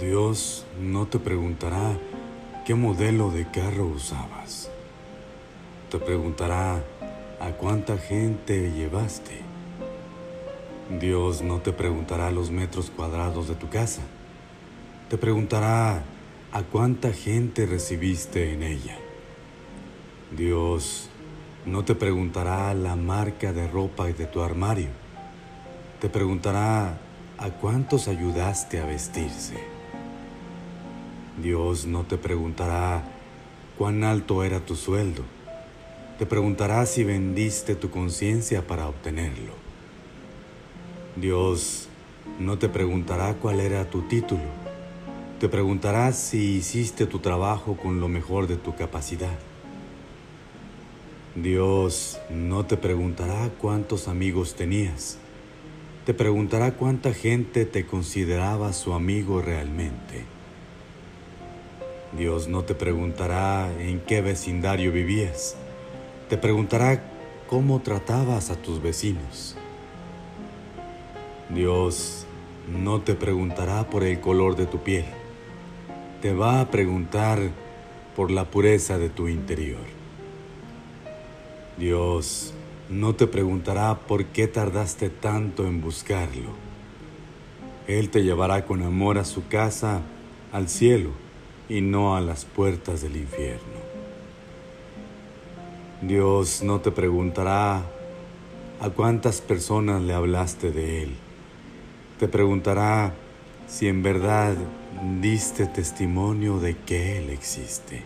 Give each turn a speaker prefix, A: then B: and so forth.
A: Dios no te preguntará qué modelo de carro usabas. Te preguntará a cuánta gente llevaste. Dios no te preguntará los metros cuadrados de tu casa. Te preguntará a cuánta gente recibiste en ella. Dios no te preguntará la marca de ropa de tu armario. Te preguntará a cuántos ayudaste a vestirse. Dios no te preguntará cuán alto era tu sueldo. Te preguntará si vendiste tu conciencia para obtenerlo. Dios no te preguntará cuál era tu título. Te preguntará si hiciste tu trabajo con lo mejor de tu capacidad. Dios no te preguntará cuántos amigos tenías. Te preguntará cuánta gente te consideraba su amigo realmente. Dios no te preguntará en qué vecindario vivías. Te preguntará cómo tratabas a tus vecinos. Dios no te preguntará por el color de tu piel. Te va a preguntar por la pureza de tu interior. Dios no te preguntará por qué tardaste tanto en buscarlo. Él te llevará con amor a su casa, al cielo, y no a las puertas del infierno. Dios no te preguntará a cuántas personas le hablaste de Él. Te preguntará si en verdad diste testimonio de que Él existe.